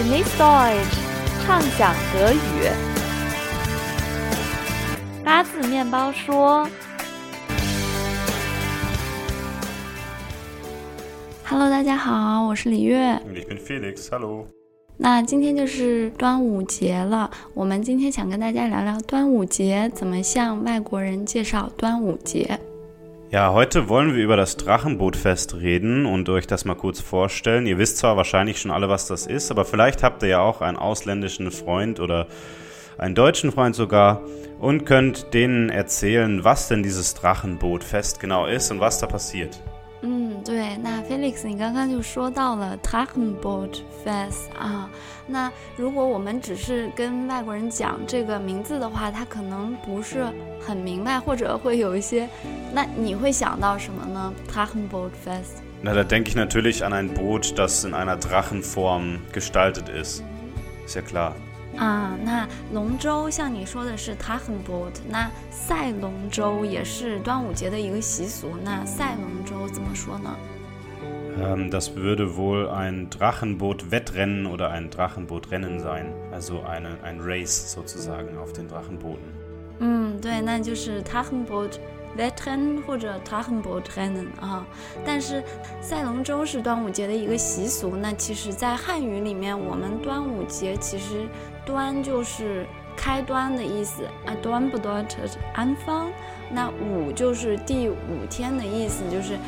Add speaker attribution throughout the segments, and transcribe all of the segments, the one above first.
Speaker 1: Genieß Deutsch，畅想德语。八字面包说：“Hello，大家好，我是李月。
Speaker 2: Ich bin Felix, hallo.
Speaker 1: 那今天就是端午节了，我们今天想跟大家聊聊端午节怎么向外国人介绍端午节。
Speaker 2: Ja, heute wollen wir über das Drachenbootfest reden und euch das mal kurz vorstellen. Ihr wisst zwar wahrscheinlich schon alle, was das ist, aber vielleicht habt ihr ja auch einen ausländischen Freund oder einen deutschen Freund sogar und könnt denen erzählen, was denn dieses Drachenbootfest genau ist und was da passiert.
Speaker 1: 对，那 Felix，你刚刚就说到了 Drachenboot Fest 啊，那如果我们只是跟外国人讲这个名字的话，他可能不是很明白，或者会有一些，那你会想到什么呢？Drachenboot Fest。
Speaker 2: Na, da denke ich natürlich an ein Boot, das in einer Drachenform gestaltet ist. Ist ja klar.
Speaker 1: 啊，那龙舟像你说的是 Drachenboot，那赛龙舟也是端午节的一个习俗。那赛龙舟怎么说呢
Speaker 2: ？Ähm, das würde wohl ein Drachenboot-Wettrennen oder ein Drachenbootrennen sein. Also eine, ein Race sozusagen auf den Drachenbooten.
Speaker 1: 嗯，对，那就是 Drachenboot Letren 或者 Taombo Trenon 啊，但是赛龙舟是端午节的一个习俗，那其实在汉语里面，我们端午节其实端就是开端的意思，啊，端不端着安放，那午就是第五天的意思，就是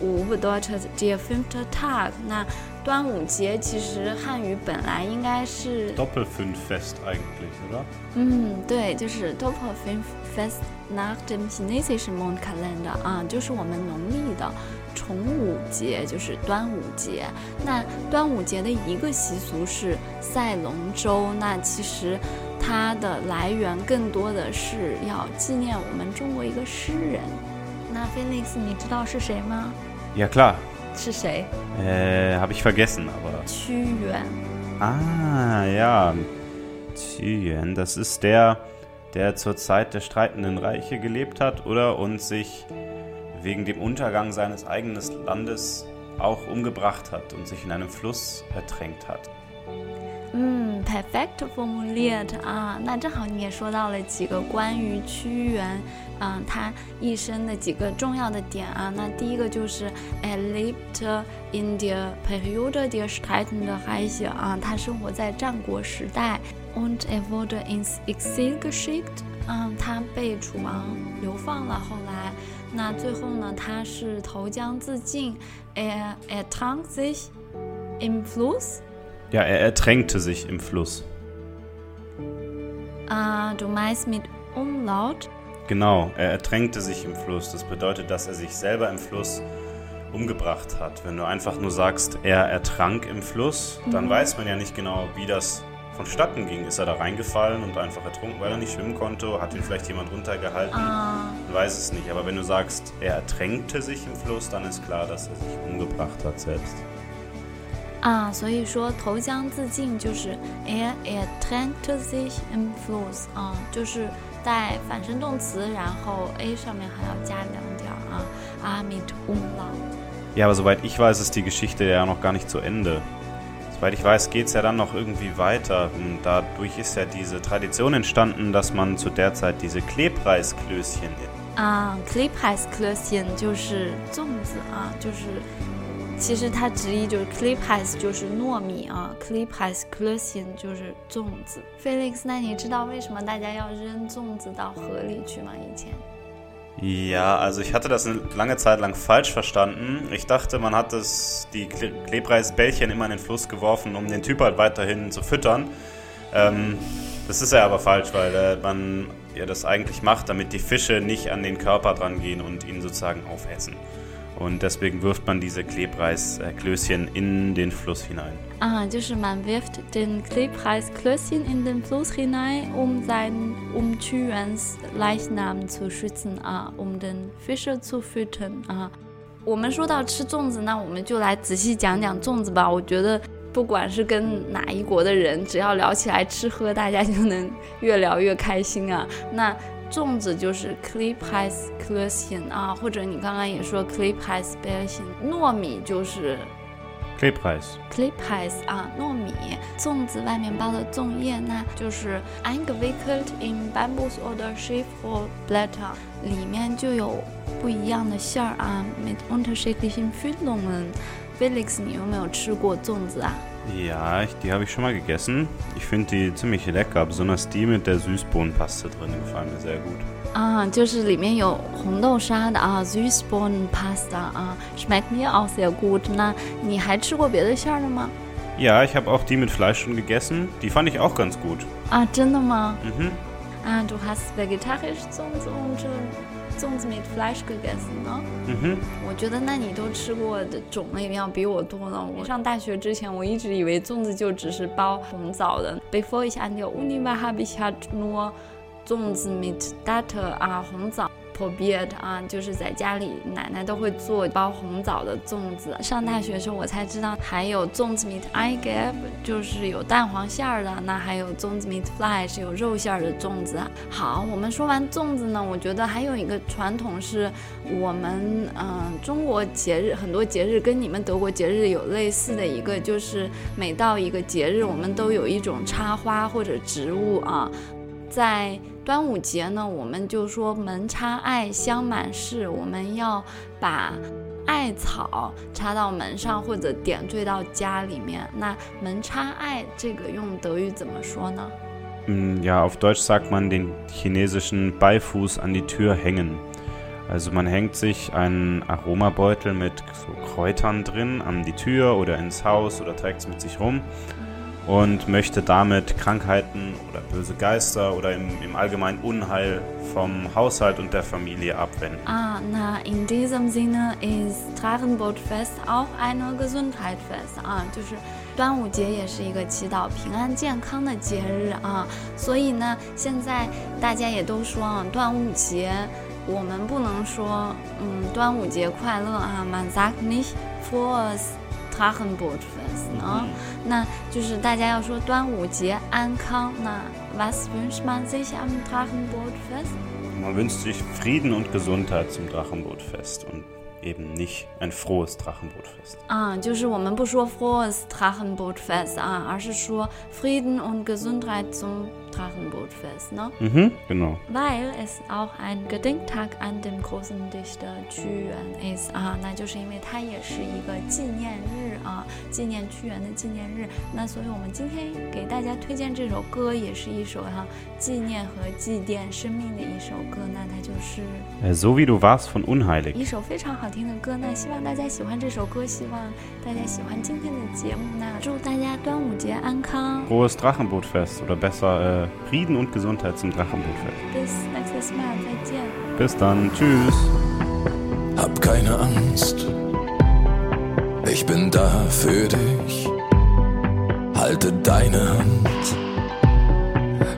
Speaker 1: 五不端着，直接 fifth tag 那。端午节其实汉语本来应该是
Speaker 2: Doppelfünffest eigentlich, oder?
Speaker 1: 嗯，对，就是 Doppelfest nach dem chinesischen Mondkalender 啊，就是我们农历的重五节，就是端午节。那端午节的一个习俗是赛龙舟，那其实它的来源更多的是要纪念我们中国一个诗人。那 Felix，你知道是谁吗
Speaker 2: ？Ja, klar.
Speaker 1: 是谁？
Speaker 2: Äh, habe ich vergessen, aber.
Speaker 1: 屈原。
Speaker 2: Ah, ja. Yuan, das ist der, der zur Zeit der streitenden Reiche gelebt hat, oder? Und sich wegen dem Untergang seines eigenen Landes auch umgebracht hat und sich in einem Fluss ertränkt hat.
Speaker 1: 嗯 ，perfect formuliert 啊，那正好你也说到了几个关于屈原，啊，他一生的几个重要的点啊。那第一个就是 er lebte in der Periode der streitenden Reiche 啊，他生活在战国时代，und er wurde ins Exil geschickt，嗯，他被楚王流放了。后来，那最后呢，他是投江自尽，er ertrank sich im Fluss。
Speaker 2: Ja, er ertränkte sich im Fluss.
Speaker 1: 啊、du meinst mit
Speaker 2: Umlaut？Genau, er ertränkte sich im Fluss. Das bedeutet, dass er sich selber im Fluss umgebracht hat. Wenn du einfach nur sagst, er ertrank im Fluss, dann weiß man ja nicht genau, wie das vonstatten ging. Ist er da reingefallen und einfach ertrunken, weil er nicht schwimmen konnte? Hat ihn vielleicht jemand runtergehalten?
Speaker 1: 啊、
Speaker 2: Man weiß es nicht. Aber wenn du sagst, er ertränkte sich im Fluss, dann ist klar, dass er sich umgebracht hat selbst.
Speaker 1: 啊，所以说投江自尽就是 er ertränkte sich im Fluss 啊，就是带反身动词，然后 a 上面还要加两点儿啊啊 mit Umlaut。
Speaker 2: Ja, aber soweit ich weiß, ist die Geschichte ja noch gar nicht zu Ende. Soweit ich weiß, geht es ja dann noch irgendwie weiter. Und dadurch ist ja diese Tradition entstanden, dass man zu der Zeit diese Klebreisklößchen
Speaker 1: 啊 c l i p i s k l ö s i e n 就是粽子啊，就是 其实它直译就是 c l i p i s 就是糯米啊 c l i p i s k l ö s i e n 就是粽子。Felix，那你知道为什么大家要扔粽子到河里去吗？以前？
Speaker 2: Ja, also ich hatte das eine lange Zeit lang falsch verstanden. Ich dachte, man hat das, die Kle Klebreisbällchen immer in den Fluss geworfen, um den Typ halt weiterhin zu füttern. Ähm, das ist ja aber falsch, weil äh, man ja das eigentlich macht, damit die Fische nicht an den Körper dran gehen und ihn sozusagen aufessen. Und deswegen wirft man diese Klebreisklößchen in den Fluss hinein.
Speaker 1: 啊，就是man wirft den Klebreisklößchen in den Fluss hinein, um seinen, um Qiyuans Leichnam zu schützen 啊，um den Fische zu füttern 啊。我们说到吃粽子，那我们就来仔细讲讲粽子吧。我觉得不管是跟哪一国的人，只要聊起来吃喝，大家就能越聊越开心啊。那 粽子就是 Klebreisklößchen 啊，或者你刚刚也说 Klebreisbällchen，糯米就是.
Speaker 2: Klebreis
Speaker 1: 啊，糯米，粽子外面包的粽叶，那就是 eingewickelt in Bambus oder Schifrohrblätter，里面就有不一样的馅儿啊，mit unterschiedlichen Füllungen。Felix，你有没有吃过粽子啊？
Speaker 2: Ja, ich, die habe ich schon mal gegessen. Ich finde die ziemlich lecker, besonders die mit der Süßbohnenpaste drin, die gefallen mir sehr gut.
Speaker 1: 啊，就是里面有红豆沙的啊，Süßbohnenpasta 啊，schmeckt mir auch sehr gut。那你还吃过别的馅儿的吗？
Speaker 2: Ja, ich habe auch die mit Fleisch schon gegessen. Die fand ich auch ganz gut.
Speaker 1: 啊，真的吗？
Speaker 2: Mhm.
Speaker 1: 啊，du hast vegetarisch Zungs und Äh, Zungs mit Fleisch gegessen 呢
Speaker 2: ？Mhm.
Speaker 1: 我觉得那你都吃过的种类要比我多呢。我上大学之前，我一直以为粽子就只是包红枣的。Bevor ich an der Uni war, habe ich halt nur Zungs mit Dattel 啊，红枣。Probiert 啊，就是在家里奶奶都会做包红枣的粽子。上大学的时候我才知道还有粽子 meat i get 就是有蛋黄馅儿的。那还有粽子 meat Fleisch，有肉馅儿的粽子。好，我们说完粽子呢，我觉得还有一个传统是我们嗯、中国节日很多节日跟你们德国节日有类似的一个，就是每到一个节日，我们都有一种插花或者植物啊。在端午节呢，我们就说门插艾香满室，我们要把艾草插到门上或者点缀到家里面。那门插艾这个用德语怎么说呢？
Speaker 2: 嗯，ja auf Deutsch sagt man den chinesischen Beifuß an die Tür hängen. Also man hängt sich einen Aromabeutel mit so Kräutern drin an die Tür oder ins Haus oder trägt es mit sich rum und möchte damit Krankheiten oder böse Geister oder im, im Allgemeinen Unheil vom Haushalt und der Familie abwenden.
Speaker 1: 啊，那 in diesem Sinne ist Drachenbootfest auch eine Gesundheitsfest 啊，就是端午节也是一个祈祷平安健康的节日啊。所以呢，现在大家也都说啊，端午节我们不能说嗯端午节快乐啊，man sagt nicht frohes Drachenbootfest 呢。那就是大家要说端午节安康。那 was wünscht man sich am Drachenbootfest？
Speaker 2: Man wünscht sich Frieden und Gesundheit zum Drachenbootfest und eben nicht ein frohes Drachenbootfest.
Speaker 1: 啊，就是我们不说 frohes Drachenbootfest 啊，而是说 Frieden und Gesundheit zum Drachenbootfest 呢。
Speaker 2: Mhm, genau.
Speaker 1: Weil es auch ein Gedenktag an den großen Dichter Qu Yuan ist 啊，那就是因为它也是一个纪念日啊，纪念屈原的纪念日。那所以我们今天给大家推荐这首歌，也是一首哈、纪念和祭奠生命的一首歌。那它就是
Speaker 2: Äh, So wie du warst von
Speaker 1: 一
Speaker 2: Unheilig.
Speaker 1: 首非常好听的歌。那希望大家喜欢这首歌，希望大家喜欢今天的节目。那祝大家端午节安康，
Speaker 2: Frohes Drachenbootfest oder besser äh, äh Frieden und Gesundheit zum Drachenbootfest.
Speaker 1: bis nächstes Mal，再见。
Speaker 2: Bis dann, tschüss.
Speaker 3: Hab keine Angst, ich bin da für dich. Halte deine Hand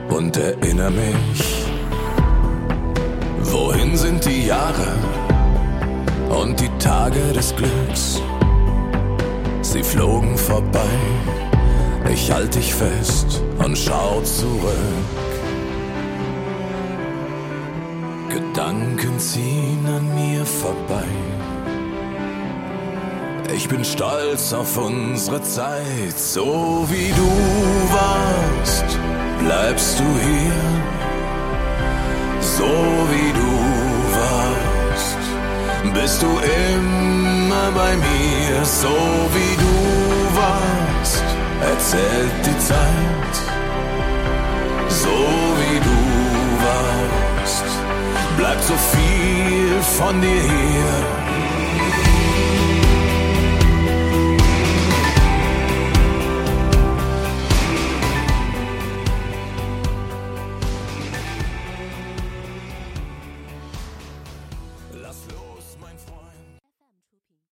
Speaker 3: und erinnere mich. Wohin sind die Jahre und die Tage des Glücks? Sie flogen vorbei, ich halte dich fest und schau zurück. Gedanken ziehen an mir vorbei. Ich bin stolz auf unsere Zeit, so wie du warst, bleibst du hier. So wie du warst, bist du immer bei mir, so wie du warst, erzählt die Zeit. So wie du warst, bleibt so viel von dir hier.